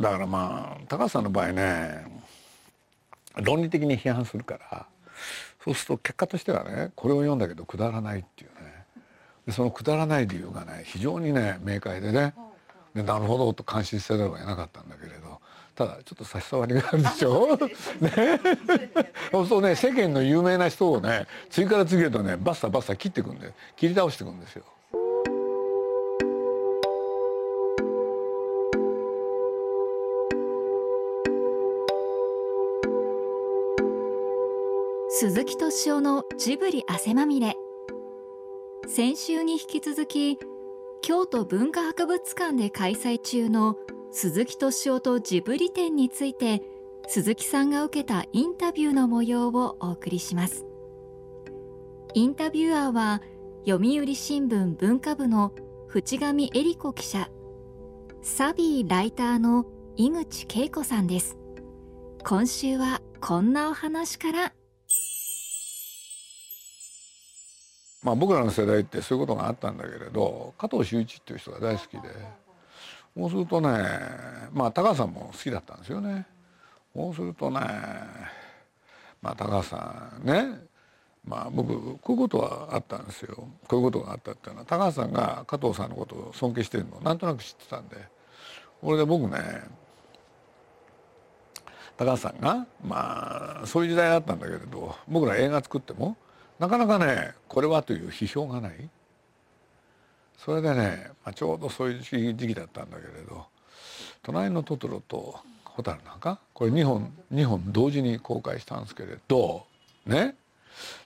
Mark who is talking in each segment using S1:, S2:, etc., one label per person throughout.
S1: だからまあ高橋さんの場合ね論理的に批判するからそうすると結果としてはねこれを読んだけどくだらないっていうね。でそのくだらない理由がね非常にね明快でねでなるほどと感心せざるを得なかったんだけれどただちょっと差し障りがあるでしょ？ね？そうするとね世間の有名な人をね次から次へとねバッサバッサ切っていくんで切り倒していくんですよ。
S2: 鈴木敏夫のジブリ汗まみれ。先週に引き続き京都文化博物館で開催中の鈴木敏夫とジブリ展について鈴木さんが受けたインタビューの模様をお送りします。インタビュアーは読売新聞文化部の淵上恵里子記者サビーライターの井口恵子さんです。今週はこんなお話から。
S1: まあ、僕らの世代ってそういうことがあったんだけれど加藤修一っていう人が大好きでそうするとねまあ高橋さんも好きだったんですよね。そうするとねまあ高橋さんねまあ僕こういうことはあったんですよこういうことがあったっていうのは高橋さんが加藤さんのことを尊敬してるのをなんとなく知ってたんでこれで僕ね高橋さんがまあそういう時代だったんだけれど僕ら映画作ってもなかなかねこれはという批評がないそれでね、まあ、ちょうどそういう時期だったんだけれど「隣のトトロ」と「蛍の墓」これ2本2本同時に公開したんですけれどね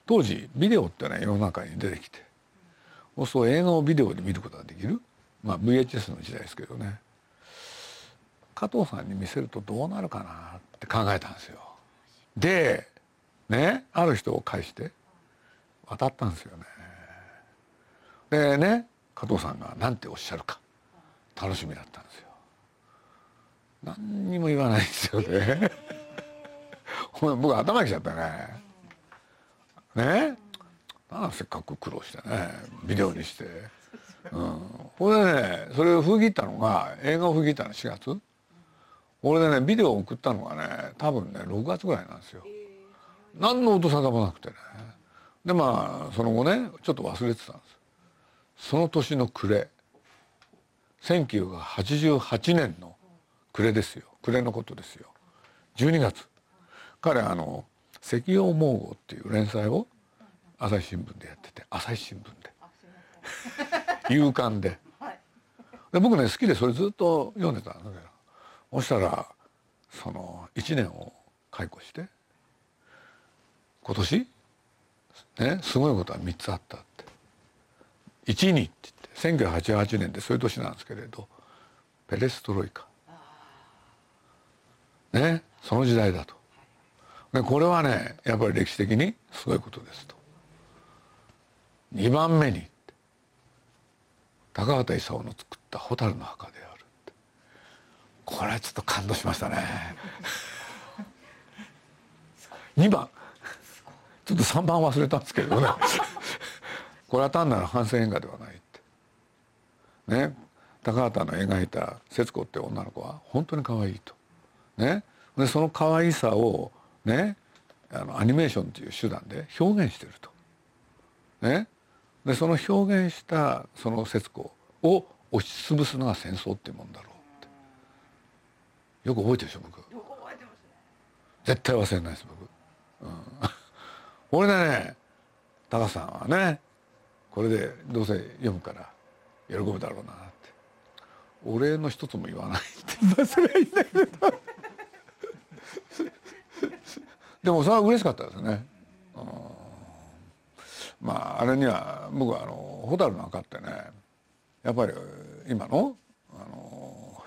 S1: 当時ビデオってね世の中に出てきてそうすると映画をビデオで見ることができる、まあ、VHS の時代ですけどね加藤さんに見せるとどうなるかなって考えたんですよ。でねある人を介して渡ったんですよね。でね加藤さんが何ておっしゃるか楽しみだったんですよ。何にも言わないんですよね。僕頭きちゃったね。ねあせっかく苦労してねビデオにして。うん、これでねそれを封切ったのが映画を封切ったの4月俺でねビデオを送ったのがね多分ね6月ぐらいなんですよ。何の音沙汰もなくてね。でまあその後ねちょっと忘れてたんです。その年の暮れ。1988年の暮れですよ。暮れのことですよ。12月。彼あの「石曜猛虎」っていう連載を朝日新聞でやってて朝日新聞で。夕刊で。で僕ね好きでそれずっと読んでたんだけど。そしたらその1年を解雇して今年ね、すごいことは3つあったって。1にって言って1988年でそういう年なんですけれどペレストロイカ。ねその時代だと。でこれはねやっぱり歴史的にすごいことですと。2番目に高畑勲の作った「蛍の墓」であるって。これはちょっと感動しましたね。2番ちょっと3番忘れたんですけどね。これは単なる反省演歌ではないって。ね。高畑の描いた節子って女の子は本当に可愛いと。ね。でその可愛さをねあのアニメーションという手段で表現してると。ね。でその表現したその節子を押しつぶすのが戦争っていうもんだろうって。よく覚えてるでしょ僕。絶対忘れないです僕、うん俺でね高さんはねこれでどうせ読むから喜ぶだろうなって。お礼の一つも言わないって。それはいいんだけど。でもそれは嬉しかったですね。まああれには僕はあの蛍の赤ってねやっぱり今のあの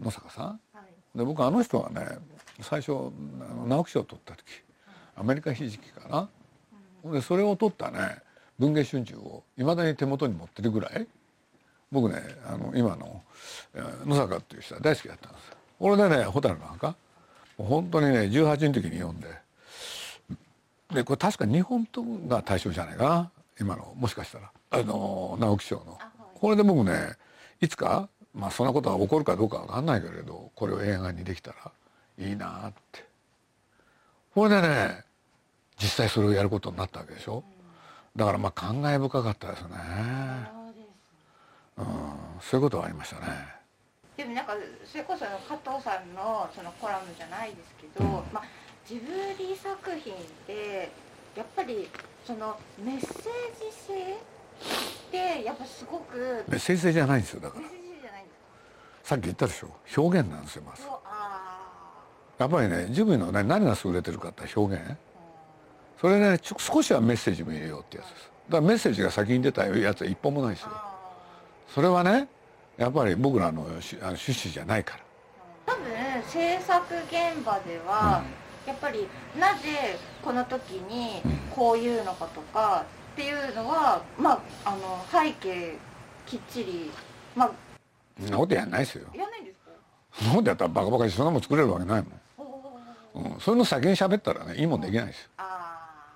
S1: 野坂さん、はい、で僕あの人はね最初あの直木賞を取った時アメリカひじきかな、うん、でそれを取ったね文藝春秋をいまだに手元に持ってるぐらい僕ねあの今の野坂っていう人は大好きだったんです。俺でね蛍の墓。本当にね18の時に読んで。でこれ確か日本刀が対象じゃないかな。今のもしかしたら。あの直木賞の。これで僕ねいつかまあそんなことは起こるかどうかわかんないけれどこれを映画にできたらいいなってこれでね実際それをやることになったわけでしょ、だからまあ感慨深かったですね。うん。そういうことはありましたね。
S3: でもなんかそれこそ加藤さんのそのコラムじゃないですけど、まあ、ジブリ作品ってやっぱりそのメッセージ性ってやっぱすごく
S1: メッセージ性じゃないんですよだから。
S3: メッセージ性じゃないんですか？
S1: さっき言ったでしょ？表現なんですよまずやっぱりねジブリのね何が優れてるかって表現。
S3: ー
S1: それねちょ少しはメッセージも入れようってやつです。だからメッセージが先に出たやつは一本もないですよ。
S3: あ
S1: それはねやっぱり僕らのしあの趣旨じゃないから。
S3: ー多分制作現場では、やっぱりなぜこの時にこういうのかとかっていうのはまああの背景きっちりまあ。
S1: そんなことやんないですよ。
S3: やらないんですか？
S1: そんなことやったらバカバカにそんなもん作れるわけないもん、うん、それの先に喋ったらねいいもんできないですよ。
S3: あ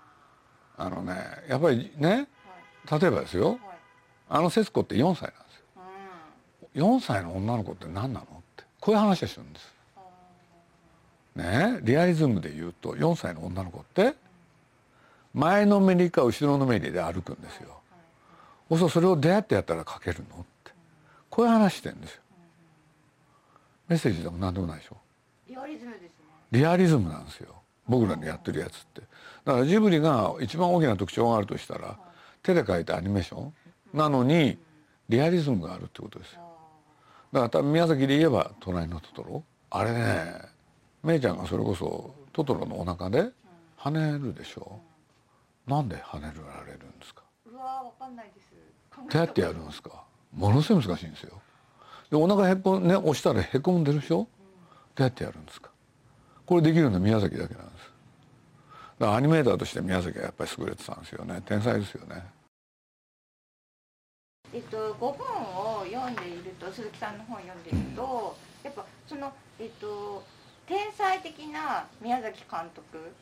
S1: あのねやっぱりね
S3: ーはい。
S1: 例えばですよ。
S3: はい。
S1: あの節子って4歳なんですよ。
S3: うん。
S1: 4歳の女の子って何なのって。こういう話をするんです。
S3: あ
S1: ねリアリズムで言うと4歳の女の子って前のめりか後ろのめりで歩くんですよ。そうするとそれを出会ってやったら書けるのって。こういう話してんですよ。メッセージでも何でもないでしょ。
S3: ーリアリズムですね
S1: リアリズムなんですよ。僕らのやってるやつって。だからジブリが一番大きな特徴があるとしたら手で描いたアニメーションなのにリアリズムがあるってことですよ。だから多分宮崎で言えば「隣のトトロ」あれねメイちゃんがそれこそトトロのお腹で跳ねるでしょ。なんで跳ねられるんですか？
S3: うわーわかんないです。考え
S1: どうやってやるんですか？ものすごい難しいんですよ。でお腹へこんね押したらへこんでるでしょ？どうやってやるんですか？これできるのは宮崎だけなんです。だからアニメーターとして宮崎はやっぱり優れてたんですよね。天才ですよね。
S3: えっと、5本を読んでいると鈴木さんの本を読んでいるとやっぱその、えっと、天才的な宮崎監督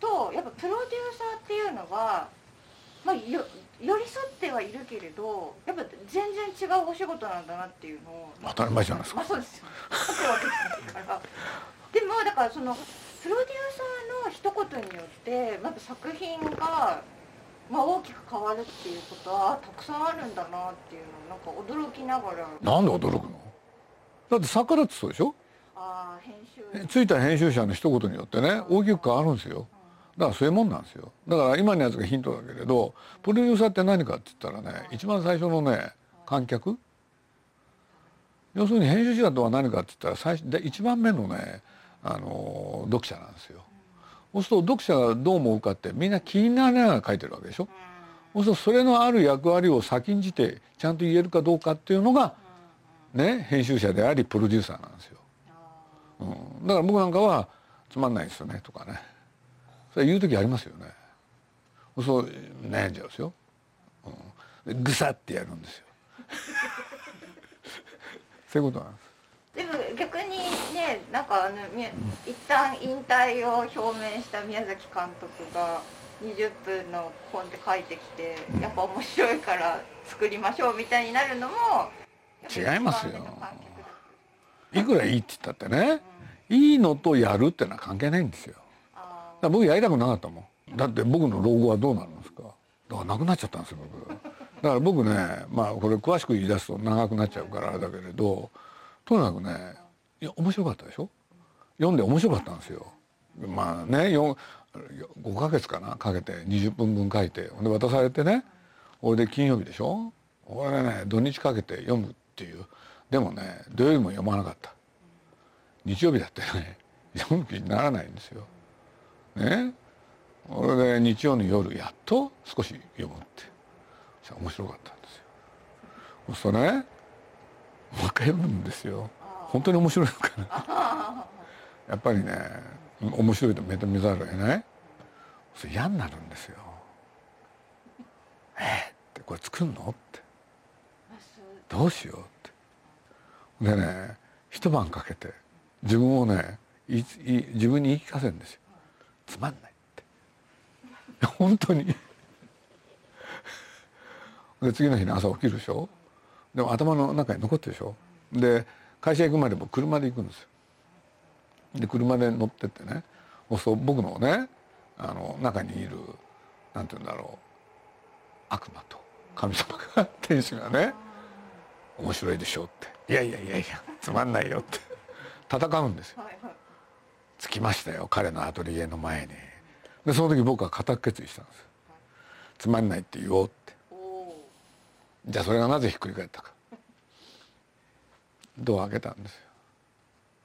S3: とやっぱプロデューサーっていうのが、まあ、よ寄り添ってはいるけれどやっぱ全然違うお仕事なんだなっていうのを
S1: 当たり前じゃないですか。
S3: まあそうですよ書くわけですからでもだからそのプロデューサーの一言によってまず作品が、まあ、大きく変わるっていうことはたくさんあるんだなっていうのをなんか驚きながら。
S1: なんで驚くの？だって作家だってそうでしょ？
S3: ああ編集
S1: ついた編集者の一言によってね大きく変わるんですよ。だからそういうもんなんですよ。だから今のやつがヒントだけれどプロデューサーって何かって言ったらね一番最初のね観客？要するに編集者とは何かって言ったら最初で一番目のねあの読者なんですよ。そうすると読者がどう思うかってみんな気になりながら書いてるわけでしょ。そうするとそれのある役割を先んじてちゃんと言えるかどうかっていうのがね編集者でありプロデューサーなんですよ。うん、だから僕なんかは「つまんないですよね」とかね。それ言う時ありますよね。そう悩んじゃうんですよ、うん、でぐさってやるんですよ。そういうことなんです。
S3: でも逆にねなんかあのみ一旦引退を表明した宮崎監督が20分の本で書いてきてやっぱ面白いから作りましょうみたいになるのも
S1: 違いますよ。いくらいいって言ったってねいいのとやるってのは関係ないんですよ。僕やりたくなかったもん。だって僕の老後はどうなるんですか？だからなくなっちゃったんですよ僕。だから僕ねまあこれ詳しく言い出すと長くなっちゃうからあれだけれどとにかくねいや面白かったでしょ？読んで面白かったんですよ。まあね5ヶ月かな？かけて20分分書いて。ほんで渡されてね俺で金曜日でしょ？俺ね土日かけて読むっていう。でもね土曜日も読まなかった。日曜日だってね 読む気にならないんですよ。ね？俺で日曜の夜やっと少し読むって。そし面白かったんですよ。そうするとねもう一回読むんですよ。本当に面白いのかな。やっぱりね面白いと認めざるを得ない。それ嫌になるんですよ。えーってこれ作るの？って。どうしようって。でね一晩かけて自分をねいい自分に言い聞かせるんですよ。つまんないって。本当に。で次の日に朝起きるでしょ？でも頭の中に残ってるでしょ？で会社行くまでも車で行くんですよ。で車で乗ってってね。そう僕のねあの中にいるなんて言うんだろう。悪魔と神様が天使がね面白いでしょって。いやいやいやいやつまんないよって。戦うんですよ。着きましたよ彼のアトリエの前に。でその時僕は固く決意したんですつまんないって言おうって。じゃあそれがなぜひっくり返ったかドア開けたんですよ。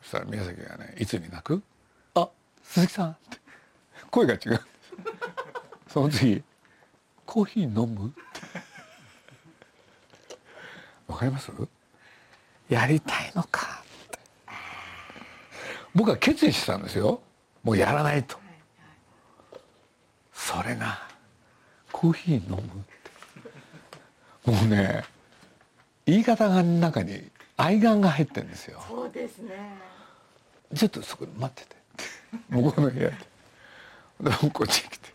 S1: そしたら宮崎がね「いつに泣く?」「あ鈴木さん」って声が違う。その次「コーヒー飲む?」わかります？やりたいのか。って僕は決意してたんですよ。もうやらないと。それが「コーヒー飲む?」って。もうね言い方が中に愛願が入ってるんですよ。
S3: そうですね。
S1: ちょっとそこで待ってて。向こうの部屋で。でこっちに来て。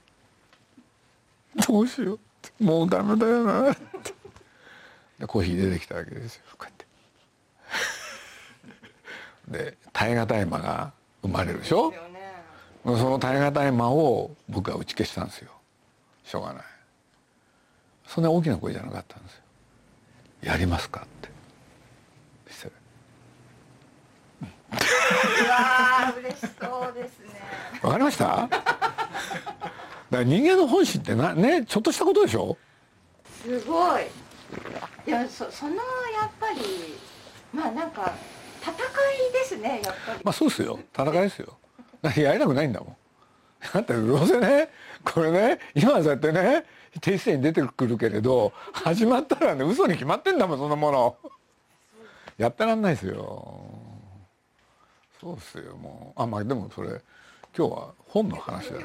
S1: どうしよう。ってもうダメだよなって。でコーヒー出てきたわけですよ。こうやって。で耐え難い間が生まれるでしょ？その耐え難い間を僕は打ち消したんですよ。しょうがない。そんな大きな声じゃなかったんですよ。やりますかってそしたら
S3: うわー嬉しそうですね。
S1: わかりました？だから人間の本心ってなねちょっとしたことでしょ？
S3: すごい。いやそそのやっぱりまあなんか戦いですねやっぱり、
S1: まあそうですよ。戦いですよ。やりたくないんだもん。だってどうせねこれね今はそうやってね定性に出てくるけれど始まったらね嘘に決まってんだもんそんなもの。やってらんないですよそうですよもう。あまあでもそれ今日は本の話だ。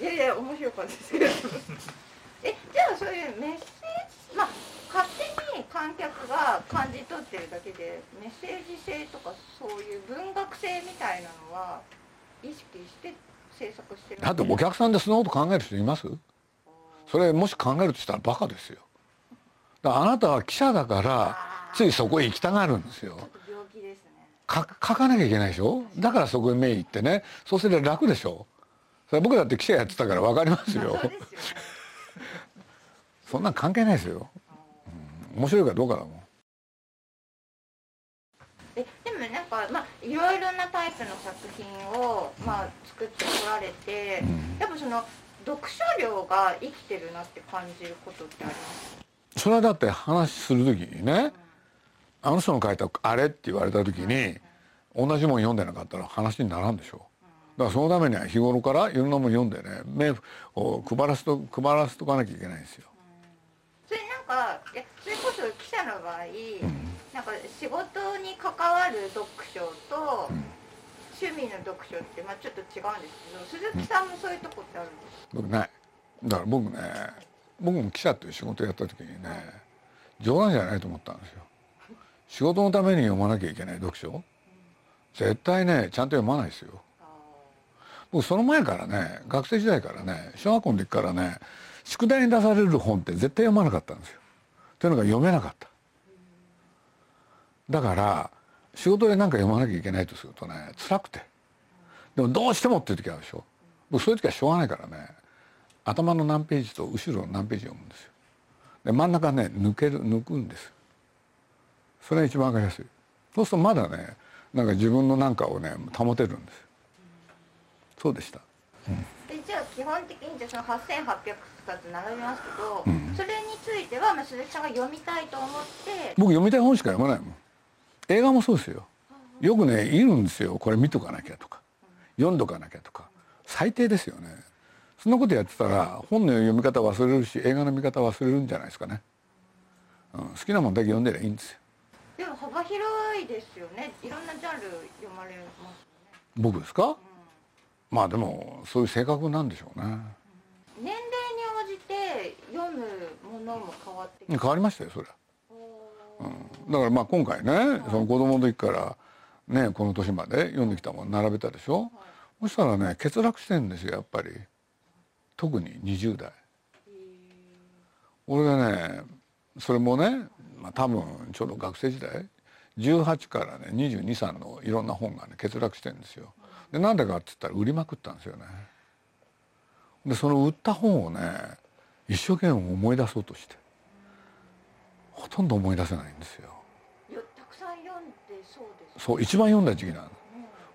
S3: いやいや面白かったですけど。えじゃあそういうメッセージまあ勝手に観客が感じ取ってるだけでメッセージ性とかそういう文学性みたいなのは意識して制作してる
S1: だってお客さんでそんなこと考える人います？それもし考えるとしたらバカですよ。だからあなたは記者だからついそこへ行きたがるんですよ書かなきゃいけないでしょ？だからそこへ目行ってね。そうすれば楽でしょ？それ僕だって記者やってたから分かりますよ。
S3: そ
S1: んなん関係ないですよ、うん、面白いかどうかだもん。
S3: えでもなんかまあいろいろなタイプの作品をまあ作ってこられて、
S1: うん。
S3: やっぱその読書量が生きてるなって感じることってあります？
S1: それはだって話する時にねあの人の書いたあれって言われた時に同じもん読んでなかったら話にならんでしょ。だからそのためには日頃からいろんなもん読んでね目を配らすと配らせとかなきゃいけないんですよ。
S3: それなんかえそれこそ記者の場合、なんか仕事に関わる読書と、趣味の読書ってまあちょっと違うんですけど鈴木さんもそういうとこってあるんですか、
S1: 僕ない。だから僕ね僕も記者という仕事をやった時にね冗談じゃないと思ったんですよ仕事のために読まなきゃいけない読書？絶対ねちゃんと読まないですよ。僕その前からね学生時代からね小学校の時からね宿題に出される本って絶対読まなかったんですよ。というのが読めなかった。だから仕事で何か読まなきゃいけないとするとね辛くて。でもどうしてもっていう時あるでしょ。僕そういう時はしょうがないからね頭の何ページと後ろの何ページ読むんですよ。で真ん中ね抜ける抜くんですそれが一番わかりやすい。そうするとまだねなんか自分のなんかをね保てるんですそうでした。
S3: でじゃあ基本的にじゃあその8800冊並びますけど、
S1: うん。
S3: それについては、まあ、鈴木さんが読みたいと思って。
S1: 僕読みたい本しか読まないもん。映画もそうですよ。よくねいるんですよ。これ見とかなきゃとか。読んどかなきゃとか。最低ですよね。そんなことやってたら本の読み方忘れるし映画の見方忘れるんじゃないですかね、うん、好きなもんだけ読んでりゃいいんですよ
S3: 幅広いですよね。いろんなジャンル読まれます
S1: 僕ですか？まあでもそういう性格なんでしょうね。
S3: よね年齢に応じて読むものも変わって
S1: 変わりましたよそれうん。だからまあ今回ねその子供の時からねこの年まで読んできたもの並べたでしょ？そしたらね欠落してんですよやっぱり。特に20代。俺がねそれもね、まあ、多分ちょうど学生時代18からね223のいろんな本がね欠落してるんですよ。でなんでかって言ったら売りまくったんですよね。でその売った本をね一生懸命思い出そうとしてほとんど思い出せないんですよ。
S3: たくさん読んでそうです
S1: そう一番読んだ時期なの。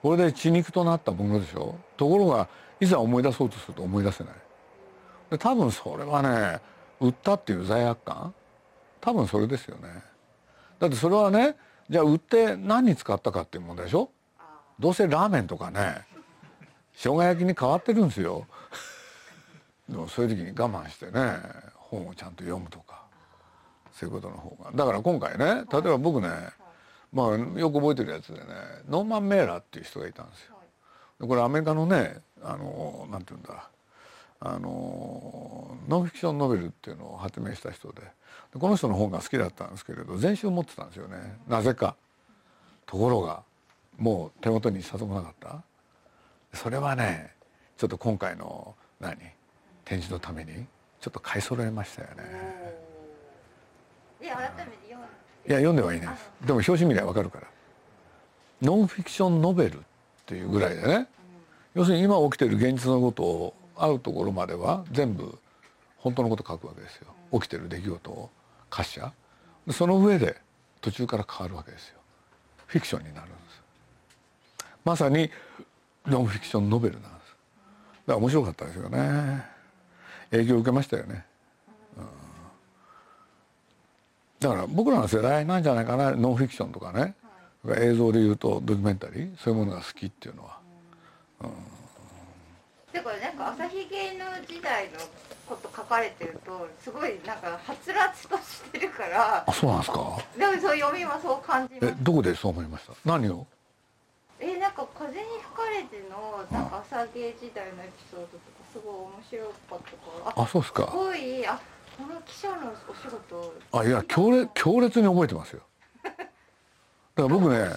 S1: これで血肉となったものでしょところがいざ思い出そうとすると思い出せないで多分それはね売ったっていう罪悪感多分それですよねだってそれはねじゃあ売って何に使ったかっていう問題でしょ？どうせラーメンとかね生姜焼きに変わってるんですよ。でもそういう時に我慢してね本をちゃんと読むとかそういうことの方が。だから今回ね例えば僕ねまあよく覚えてるやつでねノーマン・メーラーっていう人がいたんですよ。これアメリカのねあのなんていうんだあのノンフィクションノベルっていうのを発明した人ででこの人の本が好きだったんですけれど全集持ってたんですよね。なぜか。ところがもう手元に一冊もなかった。それはねちょっと今回の何？展示のためにちょっと買い揃えましたよね。
S3: で改めて読ん
S1: いや読んではいないです。でも表紙見りゃ分かるから。ノンフィクションノベルっていうぐらいでね、要するに今起きてる現実のことをあるところまでは全部本当のこと書くわけですよ。起きてる出来事を歌詞その上で途中から変わるわけですよ。フィクションになるんです。まさにノンフィクションノベルなんです。だから面白かったですよね。影響を受けましたよね。だから僕らの世代なんじゃないかな。ノンフィクションとかね、映像でいうとドキュメンタリー。そういうものが好きっていうのは。
S3: うん、だからなんか朝日芸能時代のこと書かれてるとすごいなんかはつらつとしてるから
S1: あそうなんですか？
S3: でもそう読みはそう感じま
S1: す。えどこでそう思いました？何を？
S3: えなんか風に吹かれてのなんか朝芸時代のエピソードとかすごい面白かったから。
S1: あそうですか。
S3: すごいあこの記者のお仕事。
S1: あいや強烈強烈に覚えてますよ。だから僕ね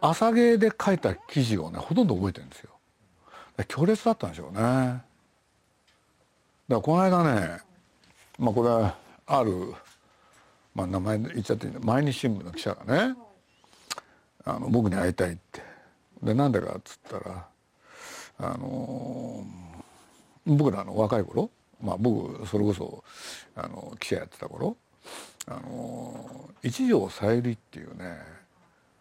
S1: 朝芸で書いた記事をねほとんど覚えてるんですよ強烈だったんでしょうね。だからこの間ねまあこれはある、まあ、名前言っちゃっていいんだ。毎日新聞の記者がねあの僕に会いたいって。でなんでかっつったらあのー、僕らの若い頃まあ、僕それこそあの記者やってた頃あの一条さゆりっていうね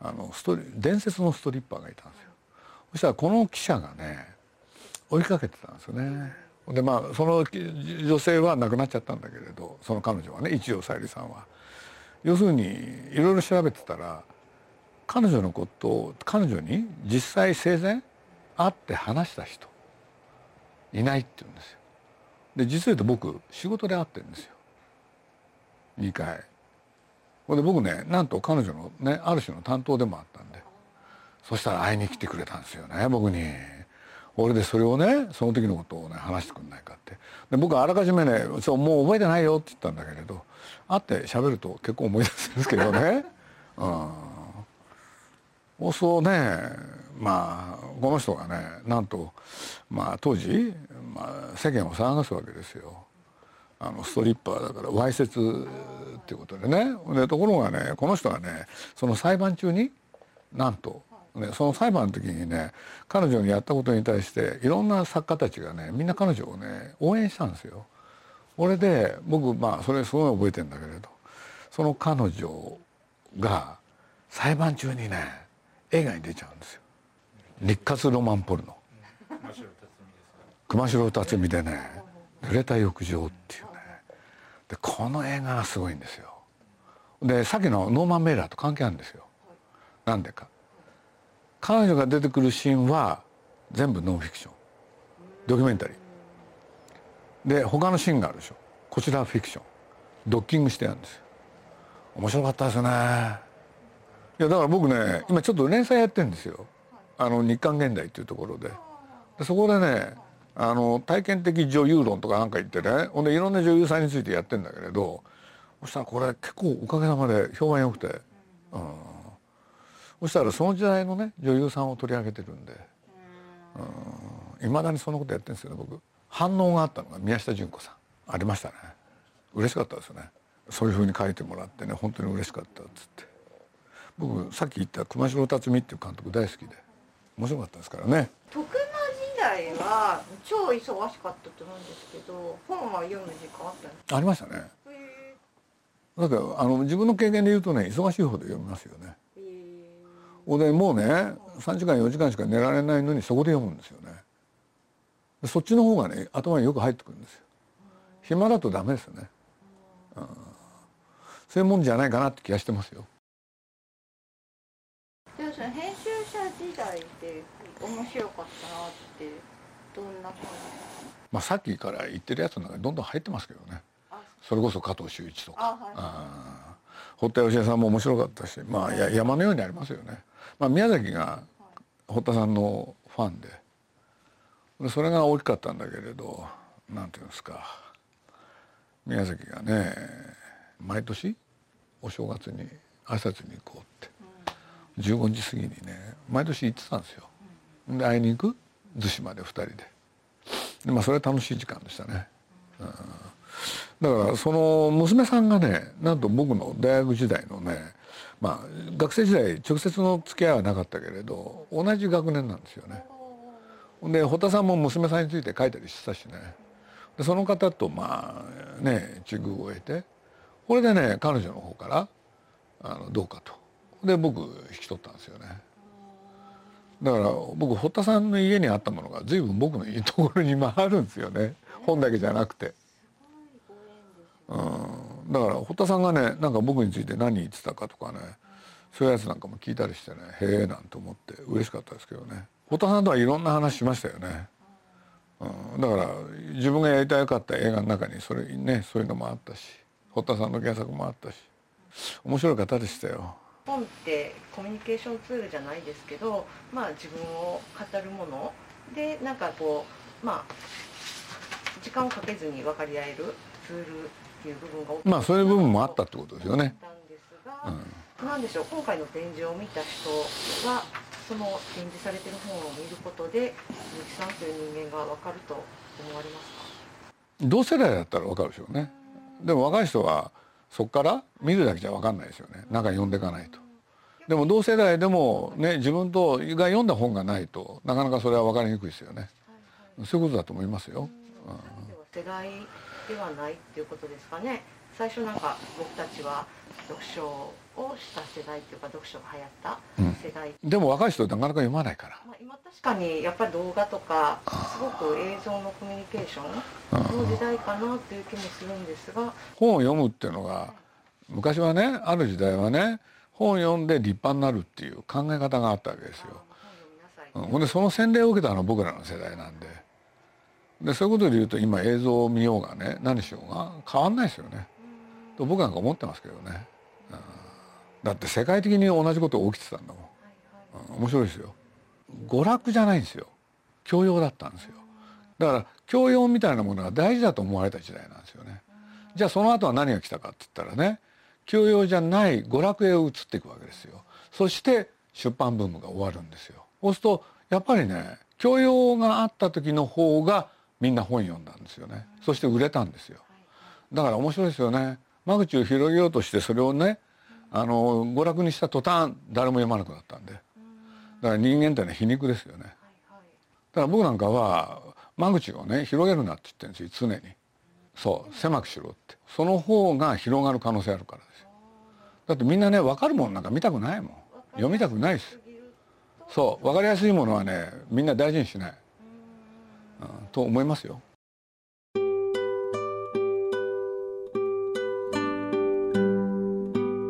S1: あのストリ伝説のストリッパーがいたんですよ。そしたらこの記者がね追いかけてたんですよね。でまあその女性は亡くなっちゃったんだけれどその彼女はね一条さゆりさんは。要するにいろいろ調べてたら彼女のことを彼女に実際生前会って話した人いないって言うんですよ。で実を言うと僕仕事で会ってるんですよ。2回。ほんで僕ねなんと彼女のねある種の担当でもあったんで。そしたら会いに来てくれたんですよね僕に。俺でそれをねその時のことをね話してくんないかって。で僕はあらかじめねそうもう覚えてないよって言ったんだけれど会って喋ると結構思い出すんですけどね。うん。そうねまあこの人がねなんと、まあ、当時、まあ、世間を騒がすわけですよ。あのストリッパーだからわいせつっていうことでね。でところがねこの人はねその裁判中になんと、ね、その裁判の時にね彼女にやったことに対していろんな作家たちがねみんな彼女をね応援したんですよ。俺で僕まあそれすごい覚えてんだけれどその彼女が裁判中にね映画に出ちゃうんですよ。日活ロマンポルノ。熊代辰巳でね「濡れた浴場」っていうね。でこの映画がすごいんですよ。でさっきのノーマン・メイラーと関係あるんですよ。なんでか。彼女が出てくるシーンは全部ノンフィクション。ドキュメンタリー。で他のシーンがあるでしょ。こちらはフィクション。ドッキングしてあるんですよ。面白かったですね。いやだから僕ね今ちょっと連載やってるんですよ。あの日韓現代っていうところで。でそこでねあの体験的女優論とかなんか言ってねほんでいろんな女優さんについてやってんだけれどそしたらこれ結構おかげさまで評判良くて、うん、そしたらその時代のね女優さんを取り上げてるんで。いま、うん、だにそんなことやってるんですけど僕。反応があったのが宮下純子さん。ありましたね。嬉しかったですよね。そういうふうに書いてもらってね本当に嬉しかったっつって。僕さっき言った熊城辰巳っていう監督大好きで面白かったですからね。
S3: 徳間時代は超忙しかったと思うんですけど本は読む時間あったんです
S1: ありましたね。だからあの自分の経験で言うとね忙しいほど読みますよね
S3: えへ
S1: おでもうね3時間4時間しか寝られないのにそこで読むんですよね。でそっちの方がね頭によく入ってくるんですよ。暇だとダメですよね、うん、そういうもんじゃないかなって気がしてますよ。
S3: えでもその編集者時代って面白かったなってどんな感じ？
S1: まあさっきから言ってるやつの中にどんどん入ってますけどね。
S3: あ
S1: それこそ加藤修一とか。
S3: あはい
S1: 堀田芳恵さんも面白かったし。まあや山のようにありますよね、まあ、宮崎が堀田さんのファンでそれが大きかったんだけれどなんていうんですか。宮崎がね毎年お正月に挨拶に行こうって。15時過ぎにね毎年行ってたんですよ。で会いに行く？逗子まで2人で。でまあそれは楽しい時間でしたね、うん。だからその娘さんがねなんと僕の大学時代のねまあ学生時代直接の付き合いはなかったけれど同じ学年なんですよね。で堀田さんも娘さんについて書いたりしてたしね。でその方とまあね地遇を得てこれでね彼女の方からあのどうかと。で僕引き取ったんですよね。だから僕堀田さんの家にあったものが随分僕のいいところに今あるんですよね。本だけじゃなくて。うん、だから堀田さんがねなんか僕について何言ってたかとかねそういうやつなんかも聞いたりしてねへえなんて思って嬉しかったですけどね。堀田さんとはいろんな話しましたよね、うん、だから自分がやりたかった映画の中にそれねそういうのもあったし堀田さんの原作もあったし面白い方でしたよ。
S4: 本ってコミュニケーションツールじゃないですけど、まあ、自分を語るもの。でなんかこうまあ時間をかけずに分かり合えるツールっていう部分が
S1: まあそういう部分もあったってことですよね、うん、
S4: が、なんでしょう。今回の展示を見た人はその展示されてる本を見ることで鈴木さんという人間が分かると思われますか？
S1: 同世代だったら分かるでしょうね。でも若い人はそこから見るだけじゃ分かんないですよね。中に読んでいかないと。でも同世代でもね自分とが読んだ本がないとなかなかそれは分かりにくいですよね。そういうことだと思いますよ、
S4: 世代ではないっていうことですかね。最初なんか僕たちは読書をした世代っていうか読書が流行った世代、
S1: うん、でも若い人はなかなか読まないから、
S4: まあ、今確かにやっぱり動画とかすごく映像のコミュニケーションの時代かなっていう気もするんですが。
S1: 本を読むっていうのが昔はねある時代はね本を読んで立派になるっていう考え方があったわけですよ。うん、ほんでその洗礼を受けたのは僕らの世代なんででそういうことで言うと今映像を見ようがね何しようが変わんないですよね。と僕なんか思ってますけどね、うん、だって世界的に同じこと起きてたんだもん、うん、面白いですよ。娯楽じゃないんですよ。教養だったんですよ。だから教養みたいなものが大事だと思われた時代なんですよね。じゃあその後は何が来たかって言ったらね教養じゃない娯楽へ移っていくわけですよ。そして出版ブームが終わるんですよ。そうするとやっぱりね教養があった時の方がみんな本読んだんですよね。そして売れたんですよ。だから面白いですよね。間口を広げようとしてそれをねあの娯楽にした途端誰も読まなくなったんで。だから人間ってのは皮肉ですよね。だから僕なんかは間口をね広げるなって言ってるんですよ。常に。そう。狭くしろって。その方が広がる可能性あるからですよ。だってみんなね分かるものなんか見たくないもん。読みたくないです。そう。分かりやすいものはねみんな大事にしない、と思いますよ。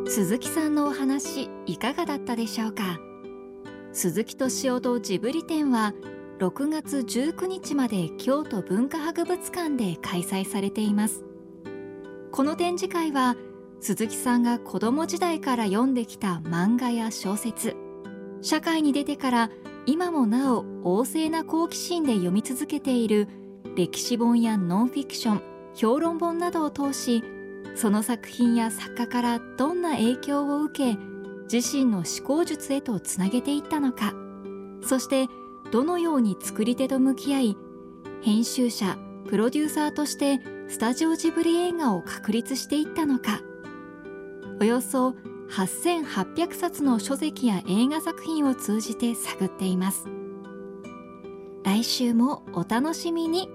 S2: 鈴木さんのお話いかがだったでしょうか？鈴木敏夫とジブリ展は6月19日まで京都文化博物館で開催されています。この展示会は鈴木さんが子供時代から読んできた漫画や小説社会に出てから今もなお旺盛な好奇心で読み続けている歴史本やノンフィクション評論本などを通しその作品や作家からどんな影響を受け自身の思考術へとつなげていったのかそしてどのように作り手と向き合い編集者プロデューサーとしてスタジオジブリ映画を確立していったのかおよそ8800冊の書籍や映画作品を通じて探っています。来週もお楽しみに。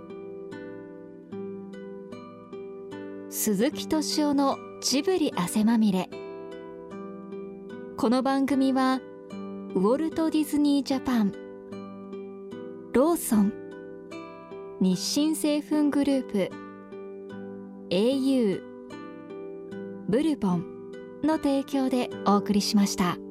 S2: 鈴木敏夫のジブリ汗まみれ。この番組はウォルト・ディズニー・ジャパンローソン日清製粉グループ au ブルボンの提供でお送りしました。